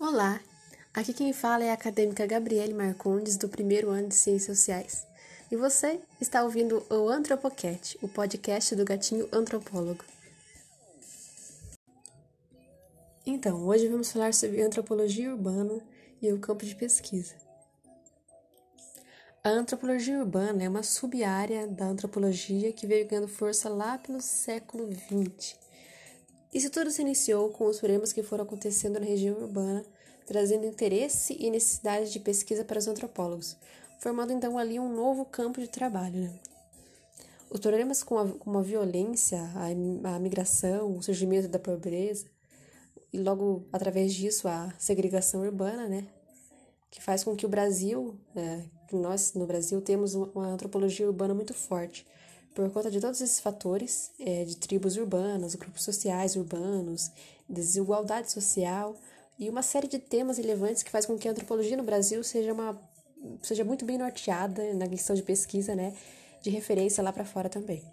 Olá, aqui quem fala é a acadêmica Gabriele Marcondes, do primeiro ano de Ciências Sociais. E você está ouvindo o Antropocat, o podcast do gatinho antropólogo. Então, hoje vamos falar sobre antropologia urbana e o campo de pesquisa. A antropologia urbana é uma sub-área da antropologia que veio ganhando força lá pelo século XX. Isso tudo se iniciou com os problemas que foram acontecendo na região urbana trazendo interesse e necessidade de pesquisa para os antropólogos, formando então ali um novo campo de trabalho. Né? Os problemas com a, com a violência, a, a migração, o surgimento da pobreza, e logo através disso a segregação urbana, né? que faz com que o Brasil, é, nós no Brasil temos uma antropologia urbana muito forte, por conta de todos esses fatores, é, de tribos urbanas, grupos sociais urbanos, desigualdade social, e uma série de temas relevantes que faz com que a antropologia no Brasil seja uma seja muito bem norteada na questão de pesquisa, né, de referência lá para fora também.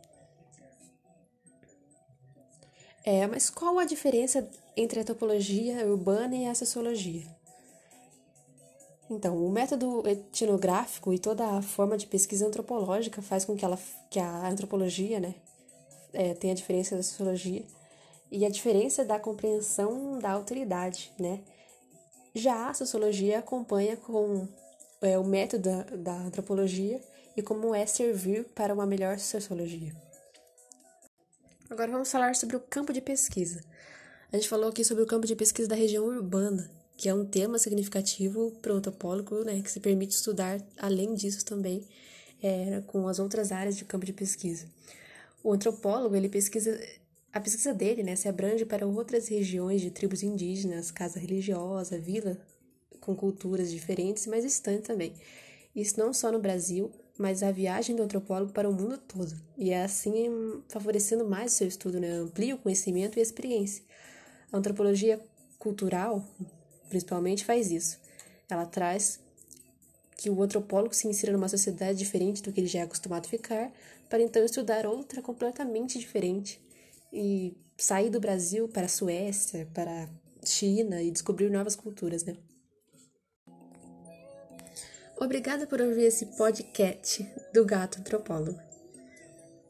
É, mas qual a diferença entre a antropologia urbana e a sociologia? Então, o método etnográfico e toda a forma de pesquisa antropológica faz com que, ela, que a antropologia né, é, tenha a diferença da sociologia e a diferença da compreensão da autoridade, né? Já a sociologia acompanha com é, o método da, da antropologia e como é servir para uma melhor sociologia. Agora vamos falar sobre o campo de pesquisa. A gente falou aqui sobre o campo de pesquisa da região urbana, que é um tema significativo para o antropólogo, né, que se permite estudar, além disso também, é, com as outras áreas de campo de pesquisa. O antropólogo, ele pesquisa a pesquisa dele né, se abrange para outras regiões de tribos indígenas, casa religiosa, vila com culturas diferentes, mas distantes também. Isso não só no Brasil, mas a viagem do antropólogo para o mundo todo. E é assim favorecendo mais o seu estudo, né? amplia o conhecimento e a experiência. A antropologia cultural, principalmente, faz isso. Ela traz que o antropólogo se insira numa sociedade diferente do que ele já é acostumado a ficar, para então estudar outra completamente diferente e sair do Brasil para a Suécia, para a China e descobrir novas culturas, né? Obrigada por ouvir esse podcast do Gato Antropólogo.